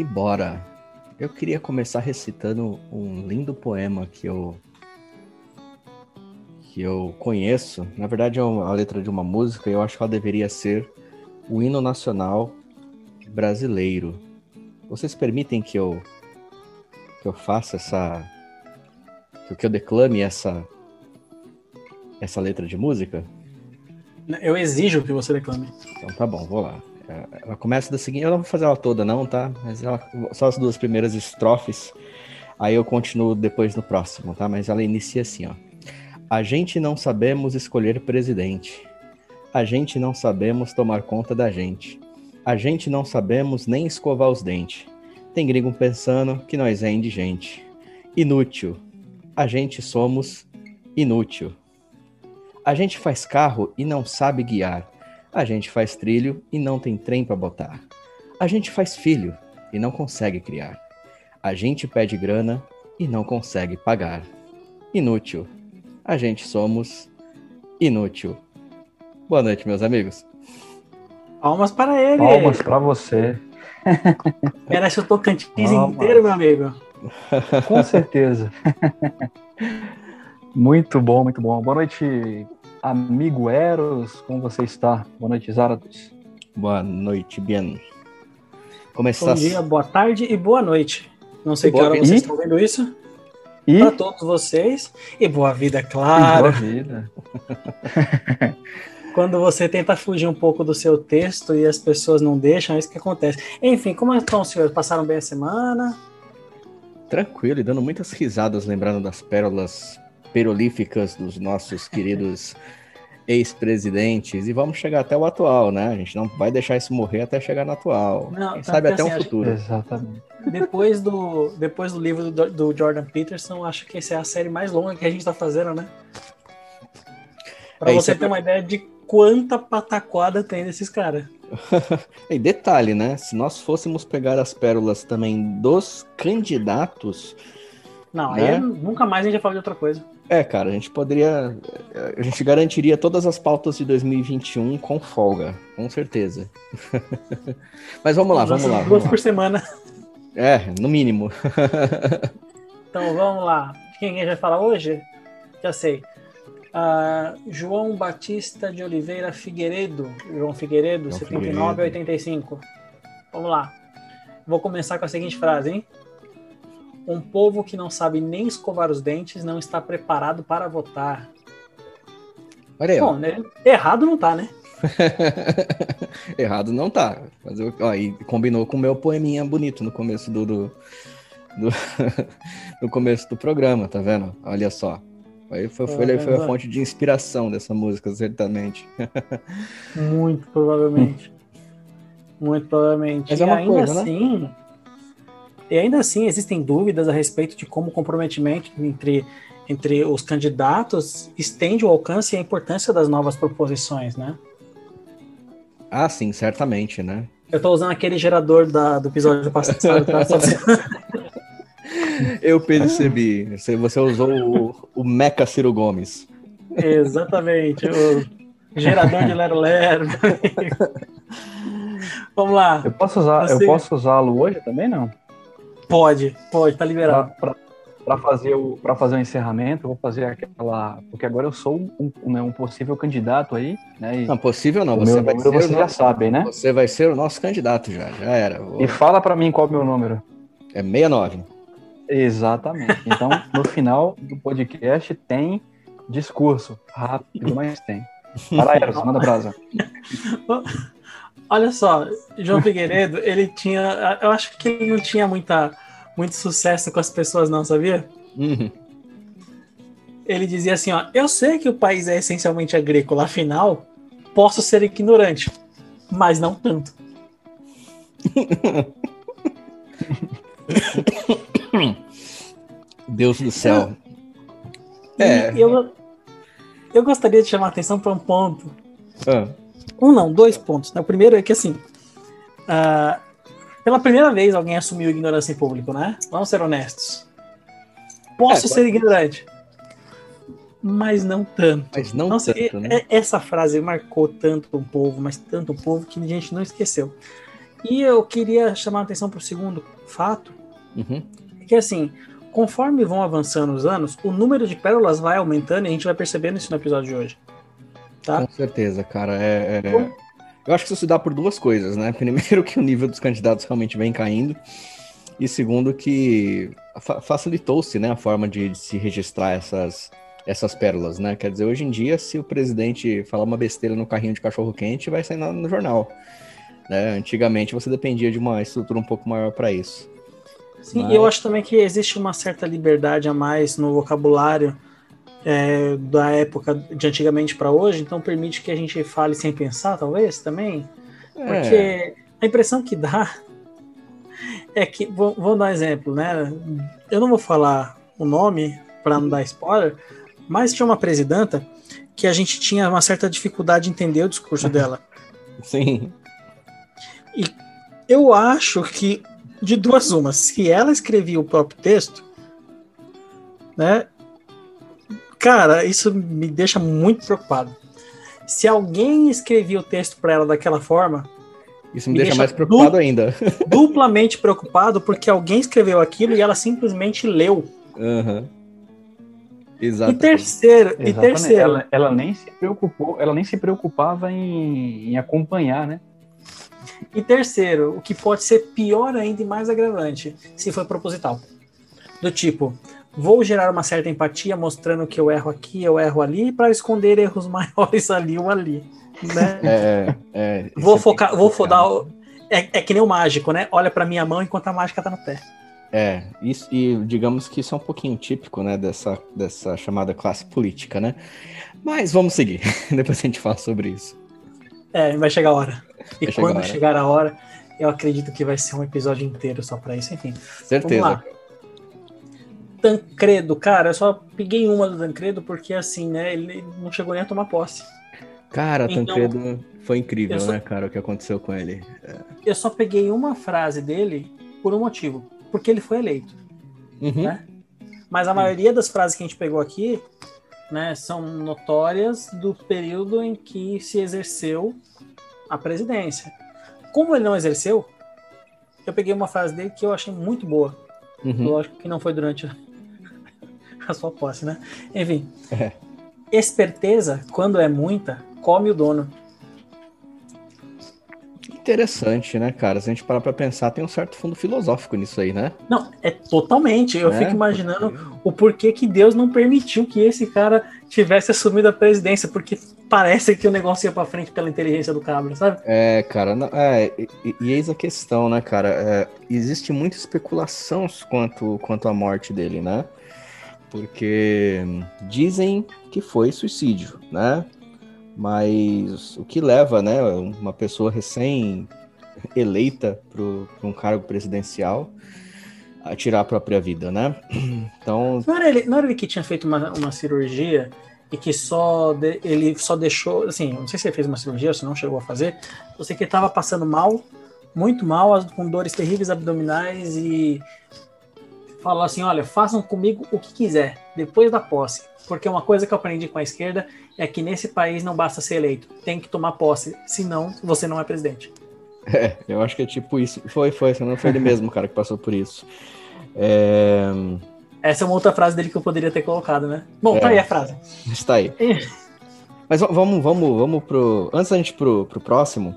E bora! Eu queria começar recitando um lindo poema que eu que eu conheço. Na verdade é a letra de uma música e eu acho que ela deveria ser o hino nacional brasileiro. Vocês permitem que eu que eu faça essa que eu declame essa essa letra de música? Eu exijo que você declame. Então tá bom, vou lá. Ela começa da seguinte. Eu não vou fazer ela toda, não, tá? Mas ela, só as duas primeiras estrofes. Aí eu continuo depois no próximo, tá? Mas ela inicia assim, ó. A gente não sabemos escolher presidente. A gente não sabemos tomar conta da gente. A gente não sabemos nem escovar os dentes. Tem gringo pensando que nós é indigente. Inútil. A gente somos inútil. A gente faz carro e não sabe guiar. A gente faz trilho e não tem trem para botar. A gente faz filho e não consegue criar. A gente pede grana e não consegue pagar. Inútil. A gente somos inútil. Boa noite, meus amigos. Palmas para ele. Palmas para você. Merece o Tocantins inteiro, meu amigo. Com certeza. Muito bom, muito bom. Boa noite, amigo Eros. Como você está? Boa noite, Zaratus. Boa noite, Bien. Como estás? Bom dia, boa tarde e boa noite. Não sei que hora vocês e? estão vendo isso. E? Para todos vocês. E boa vida, claro. boa vida. Quando você tenta fugir um pouco do seu texto e as pessoas não deixam, é isso que acontece. Enfim, como estão, senhores? Passaram bem a semana? Tranquilo, e dando muitas risadas, lembrando das pérolas perolíficas dos nossos queridos ex-presidentes e vamos chegar até o atual, né? A gente não vai deixar isso morrer até chegar no atual. Não, Quem sabe até assim, o futuro. Exatamente. Depois do, depois do livro do, do, Jordan Peterson, acho que essa é a série mais longa que a gente está fazendo, né? Para é, você é ter é... uma ideia de quanta pataquada tem desses caras. e detalhe, né? Se nós fôssemos pegar as pérolas também dos candidatos. Não, né? aí nunca mais a gente ia falar de outra coisa. É, cara, a gente poderia. A gente garantiria todas as pautas de 2021 com folga, com certeza. Mas vamos lá, vamos lá. Duas por semana. É, no mínimo. então vamos lá. Quem vai falar hoje? Já sei. Uh, João Batista de Oliveira Figueiredo. João Figueiredo, João 79 a 85. Vamos lá. Vou começar com a seguinte frase, hein? Um povo que não sabe nem escovar os dentes não está preparado para votar. Olha aí. Bom, né? errado não tá, né? errado não tá. Mas eu, ó, e combinou com o meu poeminha bonito no começo do, do, do no começo do programa, tá vendo? Olha só. Aí foi, foi, foi a fonte de inspiração dessa música, certamente. Muito provavelmente. Muito provavelmente. Mas é uma ainda coisa, né? assim, né? E ainda assim existem dúvidas a respeito de como o comprometimento entre, entre os candidatos estende o alcance e a importância das novas proposições, né? Ah, sim, certamente, né? Eu estou usando aquele gerador da, do episódio passado. Tá? Eu percebi. Você usou o, o Meca Ciro Gomes. Exatamente. O gerador de Lero Lero. Vamos lá. Eu posso usar, Você... eu posso usá-lo hoje também, não? Pode, pode, tá liberado. Para fazer o para fazer o encerramento, eu vou fazer aquela porque agora eu sou um, um, né, um possível candidato aí, né? não possível não, você vai número, ser você já sabe, né? Você vai ser o nosso candidato já, já era. Vou... E fala para mim qual é o meu número. É 69. Exatamente. Então, no final do podcast tem discurso. Rápido, mas tem. Para Eros, manda brasa. Olha só, João Figueiredo, ele tinha. Eu acho que ele não tinha muita, muito sucesso com as pessoas, não, sabia? Uhum. Ele dizia assim: ó, eu sei que o país é essencialmente agrícola, afinal, posso ser ignorante, mas não tanto. Deus do céu. é. Eu, eu gostaria de chamar a atenção para um ponto. Ah. Um não, dois pontos. Né? O primeiro é que assim. Uh, pela primeira vez alguém assumiu ignorância em público, né? Vamos ser honestos. Posso é, ser ignorante. Mas não tanto. Mas não Nossa, tanto, né? Essa frase marcou tanto um povo, mas tanto um povo que a gente não esqueceu. E eu queria chamar a atenção para o segundo fato, Uhum. que assim, conforme vão avançando os anos, o número de pérolas vai aumentando e a gente vai percebendo isso no episódio de hoje. Tá? Com certeza, cara. É, é- Eu acho que isso se dá por duas coisas, né? Primeiro, que o nível dos candidatos realmente vem caindo. E segundo, que fa- facilitou-se né, a forma de, de se registrar essas, essas pérolas, né? Quer dizer, hoje em dia, se o presidente falar uma besteira no carrinho de cachorro-quente, vai sair na- no jornal. Né? Antigamente, você dependia de uma estrutura um pouco maior para isso. Sim, Mas- e eu acho também que existe uma certa liberdade a mais no vocabulário é, da época de antigamente para hoje, então permite que a gente fale sem pensar, talvez, também. É, Porque a impressão que dá é que, vou, vou dar um exemplo, né? Eu não vou falar o nome para não dar spoiler, mas tinha uma presidenta que a gente tinha uma certa dificuldade de entender o discurso dela. sim. Eu acho que de duas umas, se ela escrevia o próprio texto, né? Cara, isso me deixa muito preocupado. Se alguém escrevia o texto para ela daquela forma, Isso me, Me deixa, deixa mais preocupado ainda. duplamente preocupado porque alguém escreveu aquilo e ela simplesmente leu. Aham. E Exatamente. terceiro, e Exatamente. terceiro, Ela, ela nem se preocupou, ela nem se preocupava em, em acompanhar, né? e terceiro, o que pode ser pior ainda e mais agravante, se foi proposital. Do tipo, vou gerar uma certa empatia mostrando que eu erro aqui, eu erro ali, para esconder erros maiores ali ou ali, né? É, é, vou isso é focar, vou fodar. É, é que nem o mágico, né? Olha pra minha mão enquanto a mágica tá no pé. É, isso, e digamos que isso é um pouquinho típico, né, dessa, dessa chamada classe política, né? Mas vamos seguir, depois a gente fala sobre isso. É, vai chegar a hora. E Vai chegar quando a hora. chegar a hora, eu acredito que vai ser um episódio inteiro só pra isso, enfim. Certeza. Vamos lá. Tancredo, cara, eu só peguei uma do Tancredo porque assim, né? Ele não chegou nem a tomar posse. Cara, Então, Tancredo foi incrível, só- né, cara, o que aconteceu com ele. Eu só peguei uma frase dele por um motivo. Porque ele foi eleito. Uhum. Né? Mas a maioria das frases que a gente pegou aqui, né, são notórias do período em que se exerceu a presidência. Como ele não exerceu, eu peguei uma frase dele que eu achei muito boa. Uhum. Lógico que não foi durante a, sua posse, né? Enfim. É. Esperteza, quando é muita, come o dono. Interessante, né, cara? Se a gente parar pra pensar, tem um certo fundo filosófico nisso aí, né? Não, é totalmente. Eu É, fico imaginando porque- o porquê que Deus não permitiu que esse cara tivesse assumido a presidência, porque parece que o negócio ia pra frente pela inteligência do cabra, sabe? É, cara, não- é, e, e- e eis a questão, né, cara? É, existe muita especulação quanto, quanto à morte dele, né? Porque dizem que foi suicídio, né? Mas o que leva, né, uma pessoa recém-eleita para um cargo presidencial a tirar a própria vida, né? Então, Não era ele, não era ele que tinha feito uma, uma cirurgia e que só de- ele só deixou, assim, não sei se ele fez uma cirurgia ou se não chegou a fazer, eu sei que ele tava passando mal, muito mal, com dores terríveis abdominais e falou assim, olha, façam comigo o que quiser, depois da posse. Porque uma coisa que eu aprendi com a esquerda é que nesse país não basta ser eleito, tem que tomar posse, senão você não é presidente. é, eu acho que é tipo isso. Foi, foi, não foi ele mesmo, cara, que passou por isso. É, Essa é uma outra frase dele que eu poderia ter colocado, né? Bom, tá É. aí a frase. Está aí. Mas va- vamos, vamos, vamos pro. Antes da gente ir pro, pro próximo,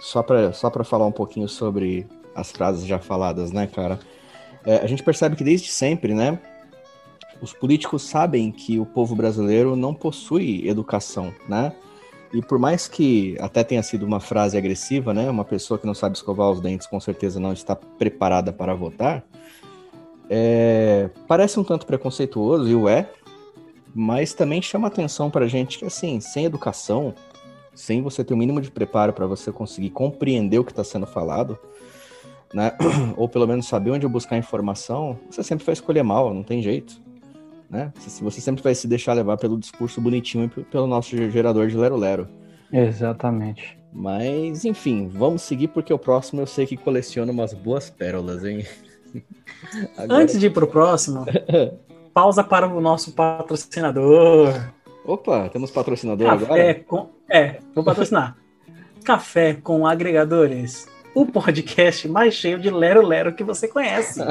só para só pra falar um pouquinho sobre as frases já faladas, né, cara? É, a gente percebe que desde sempre, né? Os políticos sabem que o povo brasileiro não possui educação, né? E por mais que até tenha sido uma frase agressiva, né? Uma pessoa que não sabe escovar os dentes com certeza não está preparada para votar. é, parece um tanto preconceituoso, e o é, mas também chama atenção pra gente que, assim, sem educação, sem você ter o mínimo de preparo para você conseguir compreender o que está sendo falado, né? Ou pelo menos saber onde buscar informação, você sempre vai escolher mal, não tem jeito. Né? Você sempre vai se deixar levar pelo discurso bonitinho e pelo nosso gerador de lero-lero. Exatamente. Mas, enfim, vamos seguir porque o próximo eu sei que coleciona umas boas pérolas, hein? Agora- Antes de ir pro próximo, pausa para o nosso patrocinador. Opa, temos patrocinador agora? Café com. É, vou patrocinar. Café com agregadores. O podcast mais cheio de lero-lero que você conhece.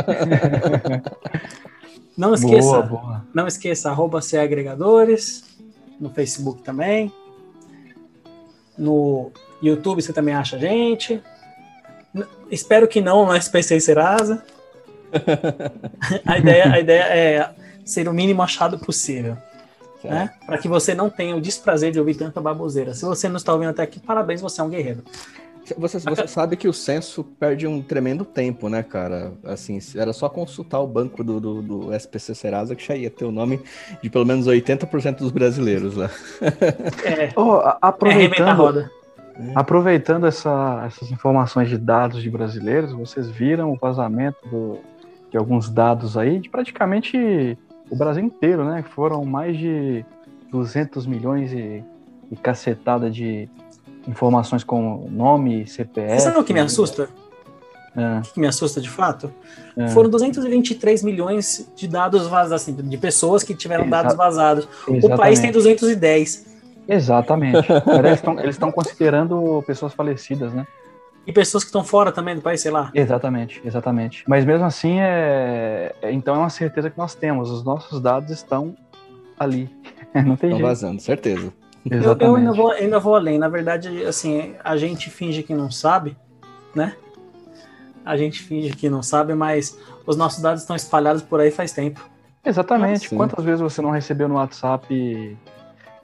não esqueça, Boa, boa. não esqueça, arroba C Agregadores, no Facebook também. No YouTube você também acha a gente. Espero que não no SPC Serasa. a, ideia, a ideia é ser o mínimo achado possível, né? Para que você não tenha o desprazer de ouvir tanta baboseira. Se você não está ouvindo até aqui, parabéns, você é um guerreiro. Você, você sabe que o censo perde um tremendo tempo, né, cara? Assim, era só consultar o banco do, do, do SPC Serasa que já ia ter o nome de pelo menos 80% dos brasileiros lá. É, Oh, é aproveitando, roda. aproveitando essa- essas informações de dados de brasileiros, vocês viram o vazamento do- de alguns dados aí de praticamente o Brasil inteiro, né? Foram mais de 200 milhões e, e cacetada de informações com nome, CPF. Você sabe o que me assusta? É, O que me assusta de fato? é. Foram 223 milhões de dados vazados, assim, de pessoas que tiveram Exa- dados vazados. O Exatamente. país tem 210. Exatamente. Mas eles estão- eles estão considerando pessoas falecidas, né? E pessoas que estão fora também do país, sei lá. Exatamente, exatamente. Mas mesmo assim, é... é- então é uma certeza que nós temos. Os nossos dados estão ali. Não tem Estão jeito. vazando, certeza. Eu, eu ainda, vou, ainda vou além. Na verdade, assim, a gente finge que não sabe, né? A gente finge que não sabe, mas os nossos dados estão espalhados por aí faz tempo. Exatamente. Quantas vezes você não recebeu no WhatsApp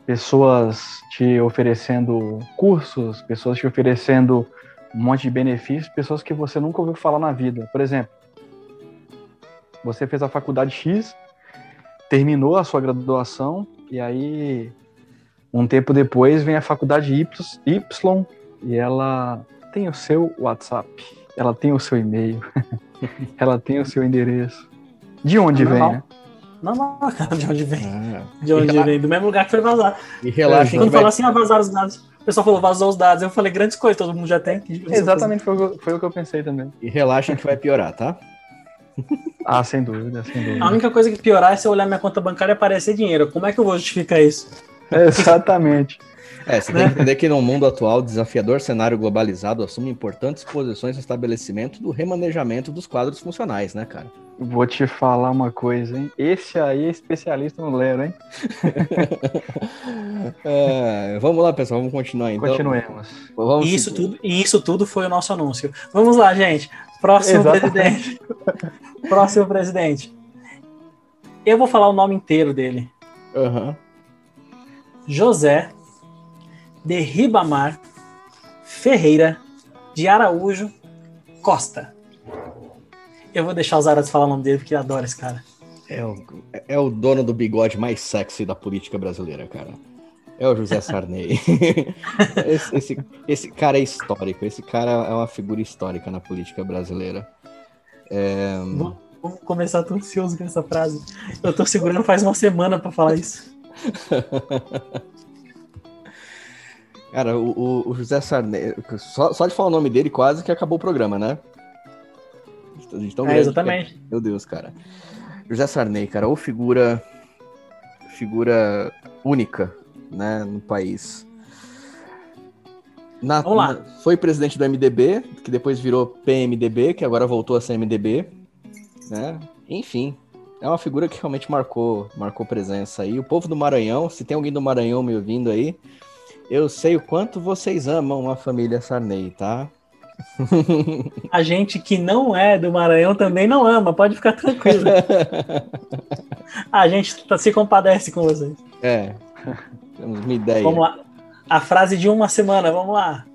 pessoas te oferecendo cursos, pessoas te oferecendo um monte de benefícios, pessoas que você nunca ouviu falar na vida. Por exemplo, você fez a faculdade X, terminou a sua graduação e aí um tempo depois vem a faculdade Y, Y e ela tem o seu WhatsApp, ela tem o seu e-mail, ela tem o seu endereço. De onde vem, Normal. né? Não, não, cara, de onde vem? Ah, De onde rela- vem? Do mesmo lugar que foi vazado. E relaxem que Quando vai... falou assim, ah, vazaram os dados. O pessoal falou, vazou os dados. Eu falei, grandes coisas, todo mundo já tem. Exatamente foi, o que eu- foi o que eu pensei também. E relaxem que vai piorar, tá? Ah, sem dúvida, sem A dúvida. única coisa que piorar é se eu olhar minha conta bancária e aparecer dinheiro. Como é que eu vou justificar isso? Exatamente. É, você tem que entender que no mundo atual, o desafiador cenário globalizado assume importantes posições no estabelecimento do remanejamento dos quadros funcionais, né, cara? Vou te falar uma coisa, hein? Esse aí é especialista no Lero, hein? É, vamos lá, pessoal, vamos continuar então. Continuemos. Vamos E isso, seguir. tudo, e isso tudo foi o nosso anúncio. Vamos lá, gente. Próximo Exatamente. presidente. Próximo presidente. Eu vou falar o nome inteiro dele. Aham. José de Ribamar Ferreira de Araújo Costa. Eu vou deixar os Arados falar o nome dele porque eu adoro esse cara. É o, é o dono do bigode mais sexy da política brasileira, cara. É o José Sarney. esse, esse, esse cara é histórico. Esse cara é uma figura histórica na política brasileira. É, Vamos vamos começar, tô ansioso com essa frase. Eu tô segurando faz uma semana pra falar isso. Cara, o, o- José Sarney. Só, só de falar o nome dele, quase que acabou o programa, né? De tão É, exatamente. que. Meu Deus, cara. José Sarney, cara, ou figura. Figura única, né, no país. Na- Vamos lá. na- foi presidente do MDB, que depois virou PMDB, que agora voltou a ser MDB, né? Enfim, é uma figura que realmente marcou, marcou presença aí. O povo do Maranhão, se tem alguém do Maranhão me ouvindo aí, eu sei o quanto vocês amam a família Sarney, tá? A gente que não é do Maranhão também não ama, pode ficar tranquilo. A gente tá- se compadece com vocês. É, temos uma ideia. Vamos lá. A frase de uma semana, vamos lá.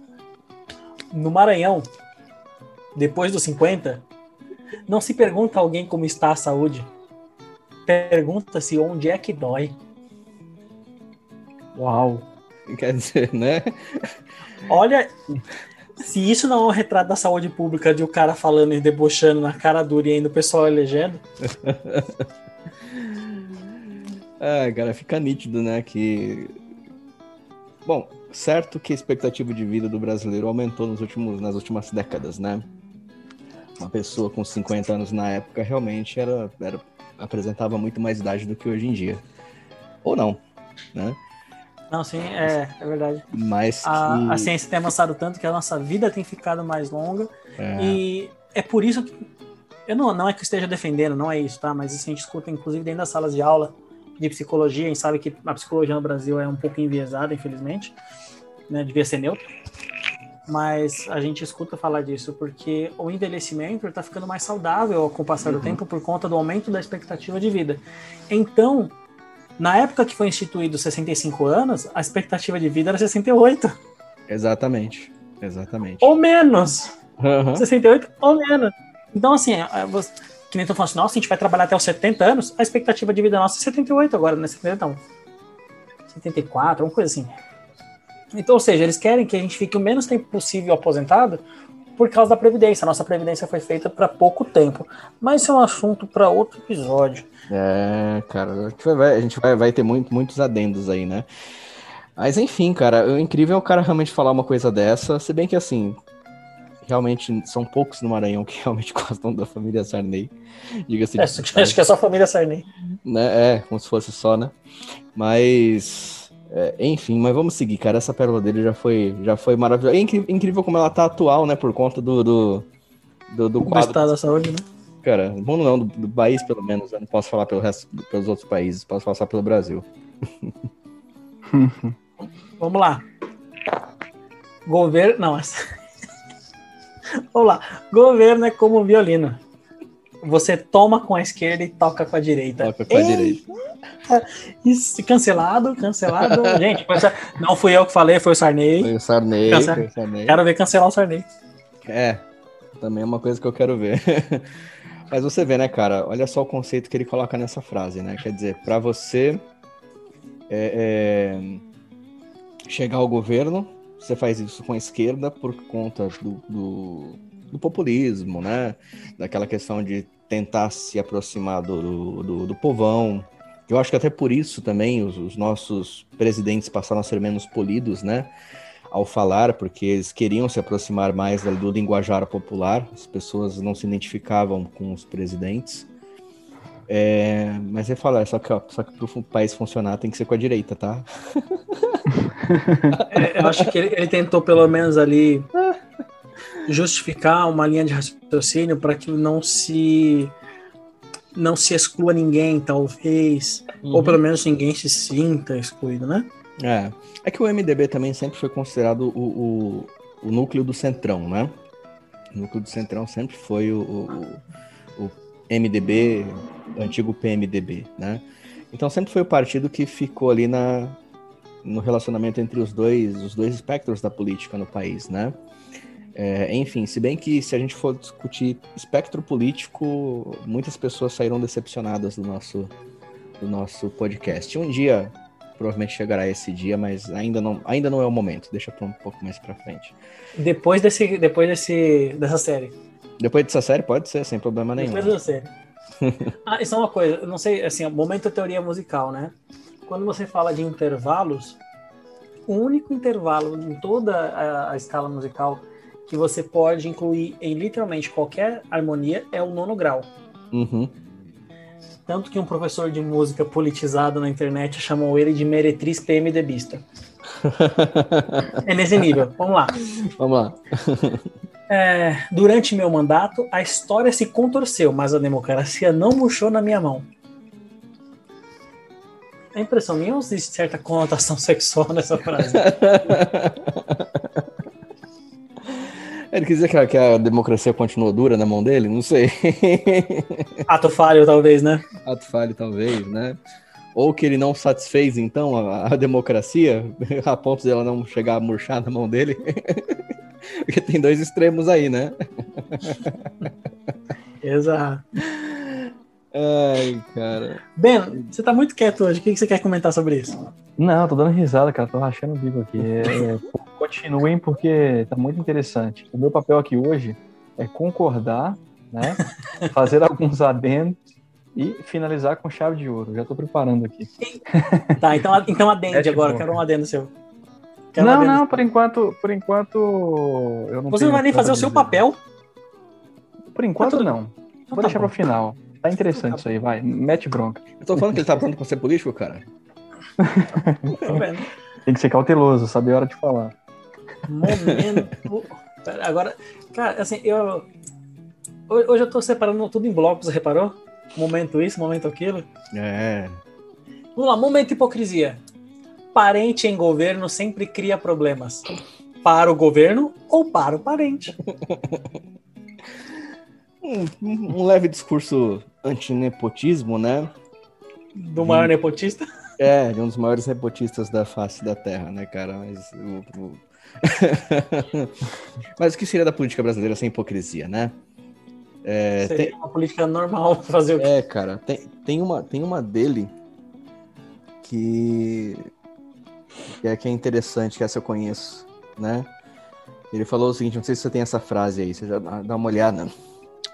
No Maranhão, depois dos 50, não se pergunta a alguém como está a saúde. Pergunta-se onde é que dói. Uau. Quer dizer, né? Olha, se isso não é um retrato da saúde pública de o cara falando e debochando na cara dura e ainda o pessoal elegendo, Ah, cara, fica nítido, né, que... Bom, certo que a expectativa de vida do brasileiro aumentou nos últimos, nas últimas décadas, né? Uma pessoa com 50 anos na época realmente era, era apresentava muito mais idade do que hoje em dia. Ou não, né? Não, sim, é, é verdade. Mas A, que... a ciência tem avançado tanto que a nossa vida tem ficado mais longa. é, E é por isso que. Eu não, não é que eu esteja defendendo, não é isso, tá? Mas isso a gente escuta, inclusive, dentro das salas de aula de psicologia. A gente sabe que a psicologia no Brasil é um pouco enviesada, infelizmente. Né? Devia ser neutra. Mas a gente escuta falar disso porque o envelhecimento está ficando mais saudável com o passar do tempo por conta do aumento da expectativa de vida. Então, na época que foi instituído 65 anos, a expectativa de vida era 68 Exatamente. Exatamente. ou menos. Aham. 68 ou menos. Então, assim, é, você- que nem tu falando assim, nossa, a gente vai trabalhar até os 70 anos, a expectativa de vida nossa é 78 agora, não é 70 não. 74, uma coisa assim. Então, ou seja, eles querem que a gente fique o menos tempo possível aposentado por causa da Previdência. A nossa Previdência foi feita para pouco tempo. Mas isso é um assunto para outro episódio. É, cara, a gente vai, a gente vai, vai ter muito, muitos adendos aí, né? Mas enfim, cara, o incrível é o cara realmente falar uma coisa dessa, se bem que assim, realmente são poucos no Maranhão que realmente gostam da família Sarney. Diga-se É, acho que é só a família Sarney. né? É, como se fosse só, né? Mas, é, enfim, mas vamos seguir, cara. Essa pérola dele já foi, já foi maravilhosa. É incrível como ela tá atual, né? Por conta do, do, do, do Do quadro. estado da saúde, né? Cara, mundo não, do, do país pelo menos. Eu não posso falar pelo resto, pelos outros países, posso falar só pelo Brasil. Vamos lá. Governo. Não, essa. Vamos lá. Governo é como violino. Você toma com a esquerda e toca com a direita. Toca com a Ei, direita. Isso, cancelado, cancelado. Gente, mas não fui eu que falei, foi o Sarney. Foi o Sarney, Cancela- foi o Sarney. Quero ver cancelar o Sarney. É, também é uma coisa que eu quero ver. Mas você vê, né, cara? Olha só o conceito que ele coloca nessa frase, né? Quer dizer, para você é, é, chegar ao governo, você faz isso com a esquerda por conta do, do, do populismo, né? Daquela questão de tentar se aproximar do, do, do- povão. Eu acho que até por isso também os, os nossos presidentes passaram a ser menos polidos, né? ao falar, porque eles queriam se aproximar mais do, linguajar popular, as pessoas não se identificavam com os presidentes. É, mas ele fala, só que, ó, só que para o país funcionar tem que ser com a direita, tá? É, eu acho que ele, ele tentou, pelo menos, ali justificar uma linha de raciocínio para que não se não se exclua ninguém, talvez, ou pelo menos ninguém se sinta excluído, né? É. É que o MDB também sempre foi considerado o, o, o núcleo do Centrão, né? O núcleo do Centrão sempre foi o, o, o MDB, o antigo PMDB, né? Então sempre foi o partido que ficou ali na, no relacionamento entre os dois, os dois espectros da política no país, né? É, enfim, se bem que se a gente for discutir espectro político, muitas pessoas saíram decepcionadas do nosso, do nosso podcast. Um dia provavelmente chegará esse dia, mas ainda não, ainda não é o momento. Deixa para um pouco mais para frente. Depois desse, depois desse, dessa série. Depois dessa série pode ser sem problema nenhum. Depois dessa série. ah, isso é uma coisa, não sei, assim, o momento teoria musical, né? Quando você fala de intervalos, o único intervalo em toda a, a escala musical que você pode incluir em literalmente qualquer harmonia é o nono grau. Uhum. Tanto que um professor de música politizado na internet chamou ele de meretriz PMDBista. É nesse nível. Vamos lá. Vamos lá. É, durante meu mandato, a história se contorceu, mas a democracia não murchou na minha mão. É impressão minha ou existe certa conotação sexual nessa frase? Ele quis dizer que a, que a democracia continua dura na mão dele? Não sei. Ato falho, talvez, né? Ato falho, talvez, né? Ou que ele não satisfez, então, a, a democracia, a ponto de ela não chegar a murchar na mão dele. Porque tem dois extremos aí, né? Exato. Ai, cara. Ben, você tá muito quieto hoje. O que você quer comentar sobre isso? Não, tô dando risada, cara. Tô rachando o bico aqui. É, é, continuem porque tá muito interessante. O meu papel aqui hoje é concordar, né? Fazer alguns adendos e finalizar com chave de ouro. Já tô preparando aqui. Tá, então, então adende É, agora. Quero um adendo seu. Quero um não, adendo. não, por enquanto, por enquanto eu não Você não vai nem fazer o seu papel? Por enquanto Tá tudo- não. Então Vou tá deixar bom. pro final. Tá interessante isso aí, vai. Mete bronca. Eu tô falando que ele tá pronto pra ser político, cara. Vendo. Tem que ser cauteloso, saber a hora de falar. Momento. Agora, cara, assim, eu. Hoje eu tô separando tudo em blocos, reparou? Momento isso, momento aquilo. É. Vamos lá, momento hipocrisia. Parente em governo sempre cria problemas. Para o governo ou para o parente. um, um leve discurso antinepotismo, né? Do maior nepotista? É, de um dos maiores nepotistas da face da Terra, né, cara? Mas, o, o... Mas o que seria da política brasileira sem hipocrisia, né? É, seria tem... uma política normal fazer o quê? É, cara, tem, tem, uma, tem uma dele que... que é, que é interessante, que essa eu conheço, né? Ele falou o seguinte, não sei se você tem essa frase aí, você já dá uma olhada.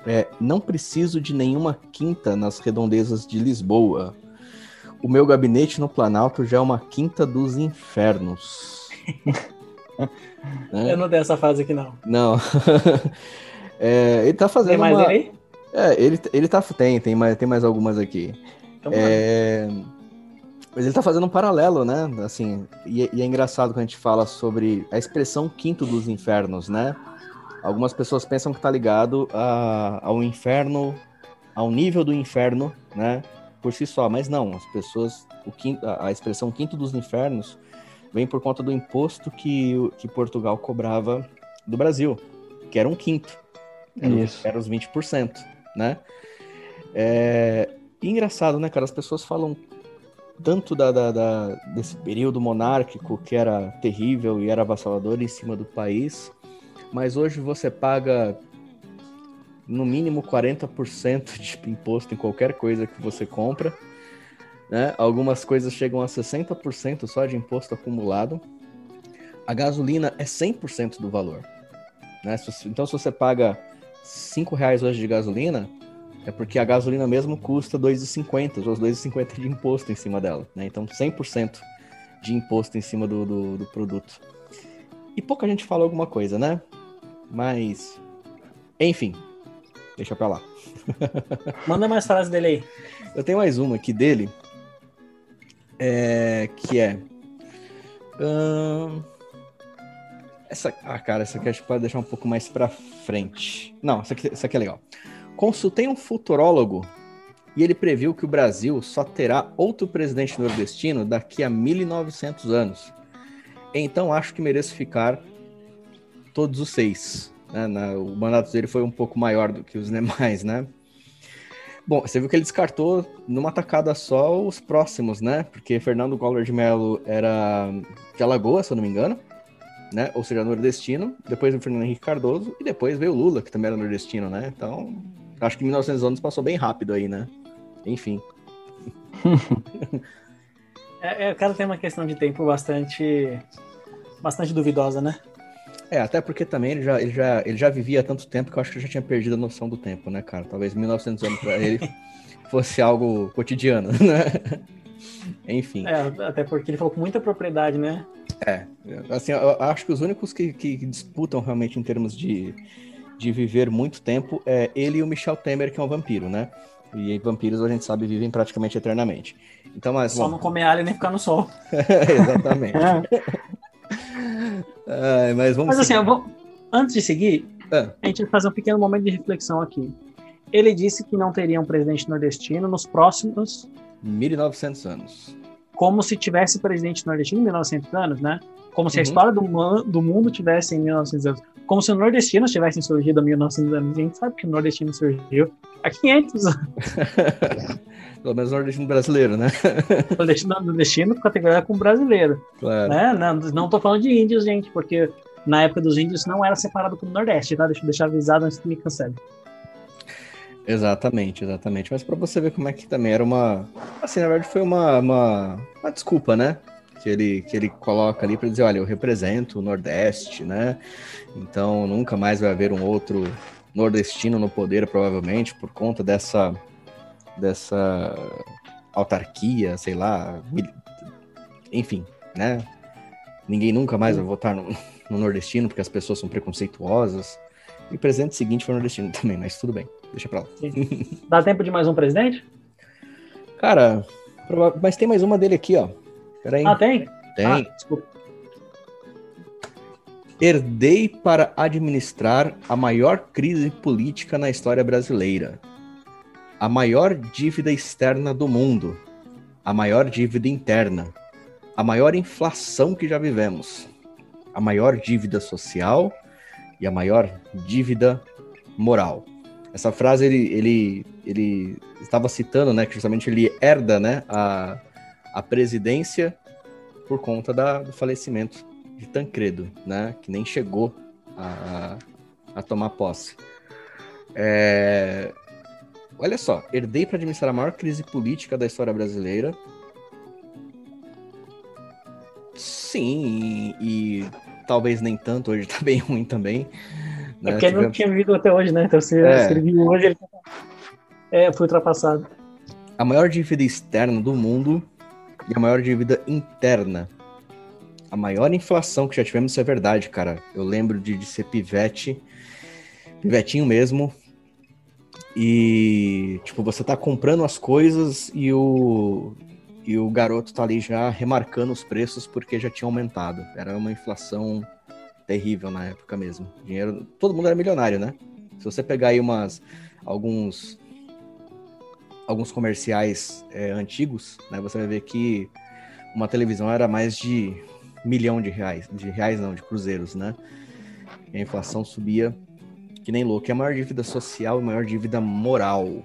É, não preciso de nenhuma quinta nas redondezas de Lisboa. O meu gabinete no Planalto já é uma quinta dos infernos. né? Eu não tenho essa frase aqui, não. Não. é, ele tá fazendo. Tem mais uma... aí? É, ele, ele tá. Tem, tem mais, tem mais algumas aqui. Então, é... Mas ele tá fazendo um paralelo, né? Assim, e, e, é engraçado quando a gente fala sobre a expressão quinto dos infernos, né? Algumas pessoas pensam que tá ligado a, ao inferno, ao nível do inferno, né? Por si só, mas não, as pessoas, o quinto, a expressão quinto dos infernos vem por conta do imposto que, que Portugal cobrava do Brasil, que era um quinto. Era, Isso. Era os 20%, né? É, e engraçado, né, cara? As pessoas falam tanto da, da, da, desse período monárquico que era terrível e era avassalador em cima do país, mas hoje você paga no mínimo 40% de imposto em qualquer coisa que você compra. Né? Algumas coisas chegam a 60% só de imposto acumulado. A gasolina é 100% do valor. Né? Então, se você paga 5 reais hoje de gasolina, é porque a gasolina mesmo custa 2,50, os 2,50 de imposto em cima dela. Né? Então, 100% de imposto em cima do, do, do produto. E pouca gente fala alguma coisa, né? Mas, enfim, deixa pra lá. Manda mais frases dele aí. Eu tenho mais uma aqui dele, é, que é. essa, ah, cara, essa aqui a gente pode deixar um pouco mais pra frente. Não, essa aqui, essa aqui é legal. Consultei um futurólogo e ele previu que o Brasil só terá outro presidente nordestino daqui a 1900 anos. Então acho que mereço ficar todos os seis. Né? Na, o mandato dele foi um pouco maior do que os demais, né? Bom, você viu que ele descartou numa tacada só os próximos, né? Porque Fernando Collor de Mello era de Alagoas, se eu não me engano, né? Ou seja, nordestino. Depois o Fernando Henrique Cardoso e depois veio o Lula, que também era nordestino, né? Então, acho que 1900 anos passou bem rápido aí, né? Enfim. é, é, cada tem uma questão de tempo bastante, bastante duvidosa, né? É, até porque também ele já, ele, já, ele já vivia há tanto tempo que eu acho que eu já tinha perdido a noção do tempo, né, cara? Talvez 1900 anos para ele fosse algo cotidiano, né? Enfim. É, até porque ele falou com muita propriedade, né? É, assim, eu acho que os únicos que, que disputam realmente em termos de, de viver muito tempo é ele e o Michel Temer, que é um vampiro, né? E vampiros a gente sabe vivem praticamente eternamente. Então, mas, Só bom... não comer alho nem ficar no sol. Exatamente. É. Ai, mas vamos mas assim, vou... antes de seguir, ah. a gente vai fazer um pequeno momento de reflexão aqui. Ele disse que não teria um presidente nordestino nos próximos 1900 anos. Como se tivesse presidente nordestino em 1900 anos, né? Como se a uhum. história do, do mundo tivesse em 1900 anos. Como se os nordestinos tivessem surgido em 1900 anos. A gente sabe que o nordestino surgiu há 500 anos. Pelo menos nordestino brasileiro, né? nordestino, nordestino categoria com brasileiro. Claro. Né? Não, não tô falando de índios, gente, porque na época dos índios não era separado como Nordeste, tá? Deixa eu deixar avisado antes que me cancele. Exatamente, exatamente. Mas para você ver como é que também era uma. Assim, na verdade, foi uma, uma, uma desculpa, né? Que ele, que ele coloca ali para dizer: olha, eu represento o Nordeste, né? Então nunca mais vai haver um outro nordestino no poder, provavelmente, por conta dessa dessa autarquia, sei lá, enfim, né? Ninguém nunca mais vai votar no, no nordestino porque as pessoas são preconceituosas. E o presidente seguinte foi nordestino também, mas tudo bem, deixa pra lá. Dá tempo de mais um presidente? Cara, mas tem mais uma dele aqui, ó. Peraí. Ah, tem? Tem. Ah, Herdei para administrar a maior crise política na história brasileira. A maior dívida externa do mundo. A maior dívida interna. A maior inflação que já vivemos. A maior dívida social e a maior dívida moral. Essa frase ele, ele, ele estava citando, né, que justamente ele herda, né, a, a presidência por conta da, do falecimento de Tancredo, né, que nem chegou a, a tomar posse. É... Olha só, herdei para administrar a maior crise política da história brasileira. Sim, e, e talvez nem tanto, hoje tá bem ruim também. Né? É porque ele não tinha vivido até hoje, né? Então se, é. se ele viu hoje, ele é, foi ultrapassado. A maior dívida externa do mundo e a maior dívida interna. A maior inflação que já tivemos, isso é verdade, cara. Eu lembro de, de ser pivete, pivetinho mesmo. E, tipo, você tá comprando as coisas e o, e o garoto tá ali já remarcando os preços porque já tinha aumentado. Era uma inflação terrível na época mesmo. Dinheiro, todo mundo era milionário, né? Se você pegar aí umas alguns alguns comerciais é, antigos, né, você vai ver que uma televisão era mais de milhão de reais, de reais não, de cruzeiros, né? E a inflação subia que nem louco. E a maior dívida social e a maior dívida moral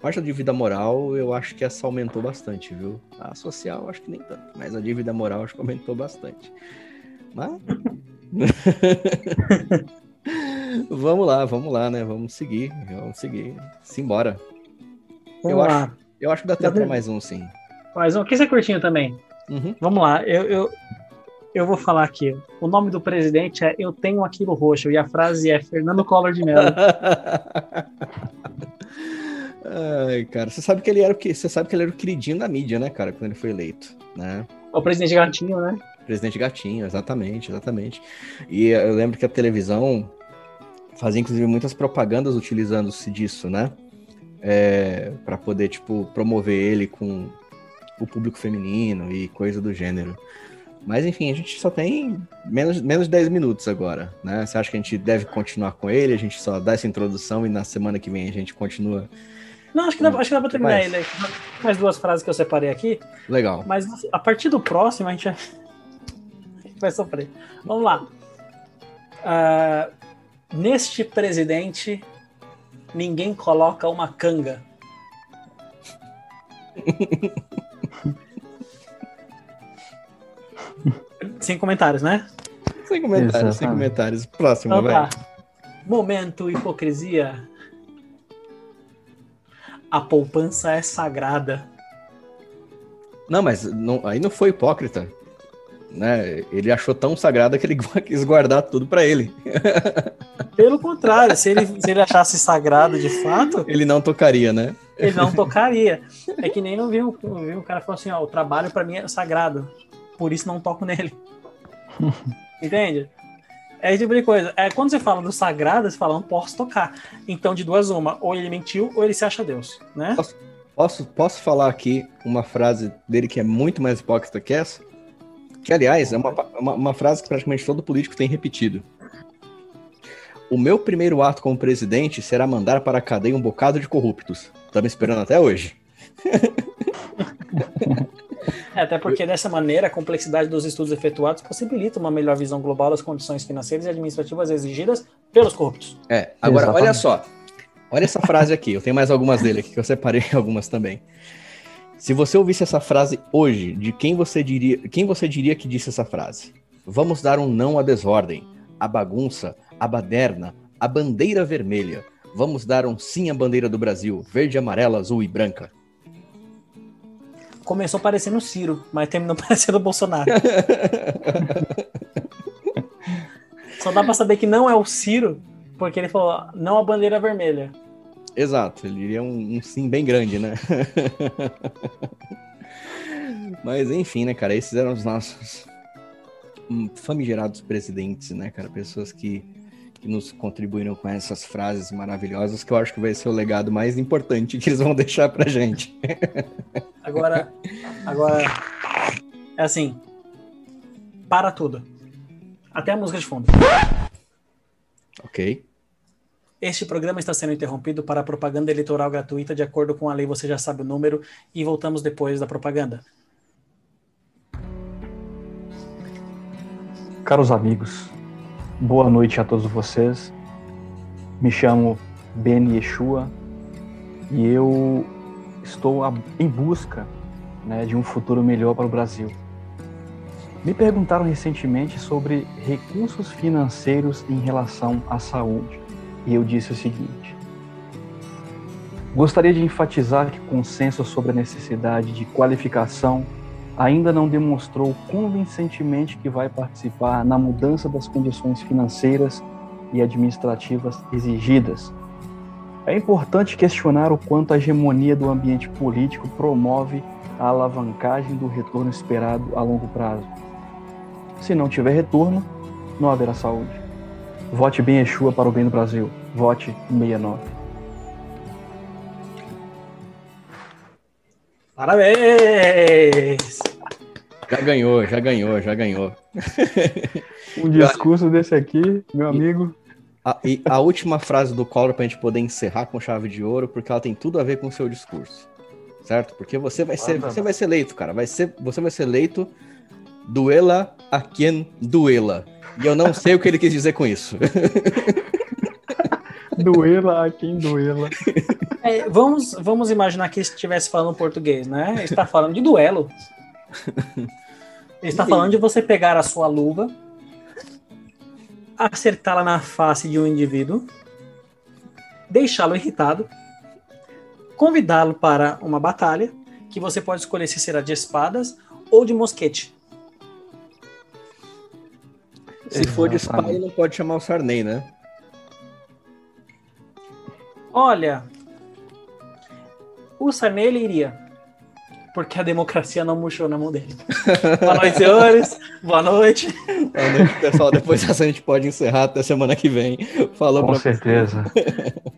parte da dívida moral, eu acho que essa aumentou bastante, viu? A social, acho que nem tanto, mas a dívida moral, acho que aumentou bastante. Mas. vamos lá, vamos lá, né? Vamos seguir, vamos seguir. Simbora. Vamos eu, lá. Acho, eu acho que dá tempo para mais um, sim. Mais um. Aqui é curtinho também. Uhum. Vamos lá, eu, eu, eu vou falar aqui. O nome do presidente é Eu Tenho Aquilo Roxo e a frase é Fernando Collor de Mello. Ai, cara, você sabe que ele era o que? Você sabe que ele era o queridinho da mídia, né, cara, quando ele foi eleito, né? O presidente Gatinho, né? Presidente Gatinho, exatamente, exatamente. E eu lembro que a televisão fazia inclusive muitas propagandas utilizando-se disso, né? É, para poder tipo promover ele com o público feminino e coisa do gênero. Mas enfim, a gente só tem menos, menos de 10 minutos agora, né? Você acha que a gente deve continuar com ele? A gente só dá essa introdução e na semana que vem a gente continua não, acho que dá, acho que dá pra terminar ele. Mais duas frases que eu separei aqui. Legal. Mas a partir do próximo a gente, vai, sofrer. Vamos lá. Uh, neste presidente, ninguém coloca uma canga. sem comentários, né? Sem comentários, Exatamente. sem comentários. Próximo, então, vai. Tá. Momento hipocrisia a poupança é sagrada. Não, mas não, aí não foi hipócrita. Né? Ele achou tão sagrada que ele quis guardar tudo para ele. Pelo contrário, se ele, se ele achasse sagrado de fato. Ele não tocaria, né? Ele não tocaria. É que nem não viu, viu o cara falou assim: ó, o trabalho para mim é sagrado, por isso não toco nele. Entende? É esse tipo de coisa. É, quando você fala do sagrado, você fala, não posso tocar. Então, de duas uma, ou ele mentiu, ou ele se acha Deus, né? Posso, posso, posso falar aqui uma frase dele que é muito mais hipócrita que essa? Que, aliás, é uma, uma, uma frase que praticamente todo político tem repetido. O meu primeiro ato como presidente será mandar para a cadeia um bocado de corruptos. Tá me esperando até hoje. É, até porque dessa maneira a complexidade dos estudos efetuados possibilita uma melhor visão global das condições financeiras e administrativas exigidas pelos corruptos. É, agora Exatamente. olha só. Olha essa frase aqui, eu tenho mais algumas dele aqui que eu separei algumas também. Se você ouvisse essa frase hoje, de quem você diria, quem você diria que disse essa frase? Vamos dar um não à desordem, à bagunça, à baderna, à bandeira vermelha. Vamos dar um sim à bandeira do Brasil, verde, amarela, azul e branca começou parecendo o Ciro, mas terminou parecendo o Bolsonaro. Só dá pra saber que não é o Ciro, porque ele falou, não a bandeira vermelha. Exato, ele iria um, um sim bem grande, né? mas enfim, né, cara, esses eram os nossos famigerados presidentes, né, cara? Pessoas que que nos contribuíram com essas frases maravilhosas, que eu acho que vai ser o legado mais importante que eles vão deixar pra gente. Agora, agora é assim, para tudo. Até a música de fundo. Ok. Este programa está sendo interrompido para propaganda eleitoral gratuita de acordo com a lei, você já sabe o número, e voltamos depois da propaganda. Caros amigos, boa noite a todos vocês. Me chamo Ben Yeshua e eu estou em busca né, de um futuro melhor para o Brasil. Me perguntaram recentemente sobre recursos financeiros em relação à saúde e eu disse o seguinte: Gostaria de enfatizar que o consenso sobre a necessidade de qualificação ainda não demonstrou convincentemente que vai participar na mudança das condições financeiras e administrativas exigidas. É importante questionar o quanto a hegemonia do ambiente político promove a alavancagem do retorno esperado a longo prazo. Se não tiver retorno, não haverá saúde. Vote bem Exua para o bem do Brasil. Vote 69. Parabéns! Já ganhou, já ganhou, já ganhou. Um discurso desse aqui, meu amigo. A, e a última frase do Collor para a gente poder encerrar com chave de ouro, porque ela tem tudo a ver com o seu discurso. Certo? Porque você vai ser, você vai ser eleito, cara. Vai ser, você vai ser eleito duela a quem duela. E eu não sei o que ele quis dizer com isso. duela a quem duela. É, vamos, vamos imaginar que ele estivesse falando português, né? Ele está falando de duelo. Ele está falando de você pegar a sua luva, acertá-la na face de um indivíduo, deixá-lo irritado, convidá-lo para uma batalha, que você pode escolher se será de espadas ou de mosquete. Se for de espada, não pode chamar o Sarney, né? Olha, o Sarney ele iria, porque a democracia não murchou na mão dele. Boa noite, senhores. Boa noite. Boa noite, pessoal. Depois dessa a gente pode encerrar até semana que vem. Falou Com certeza.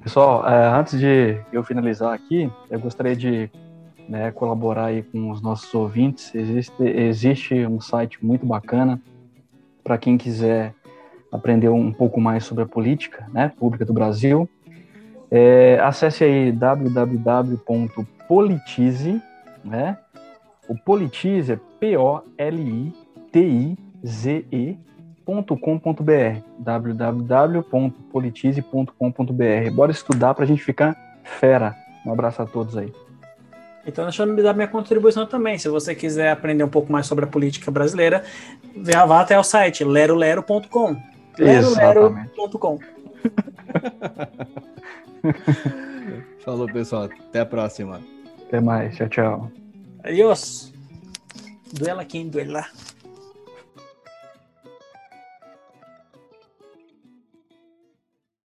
Pessoal, é, antes de eu finalizar aqui, eu gostaria de né, colaborar aí com os nossos ouvintes. Existe, existe um site muito bacana para quem quiser aprender um pouco mais sobre a política né, pública do Brasil. É, acesse aí www.politize, né? O Politize é P-O-L-I-T-I-Z-E.com.br www.politize.com.br Bora estudar para a gente ficar fera. Um abraço a todos aí. Então, deixa eu dar minha contribuição também. Se você quiser aprender um pouco mais sobre a política brasileira, vá até o site lerolero.com. lerolero.com. Falou, pessoal. Até a próxima. Até mais. Tchau, tchau. Adiós. Duela quem duela.